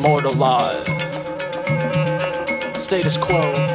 Lie. Status quo,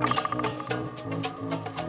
フフフフ。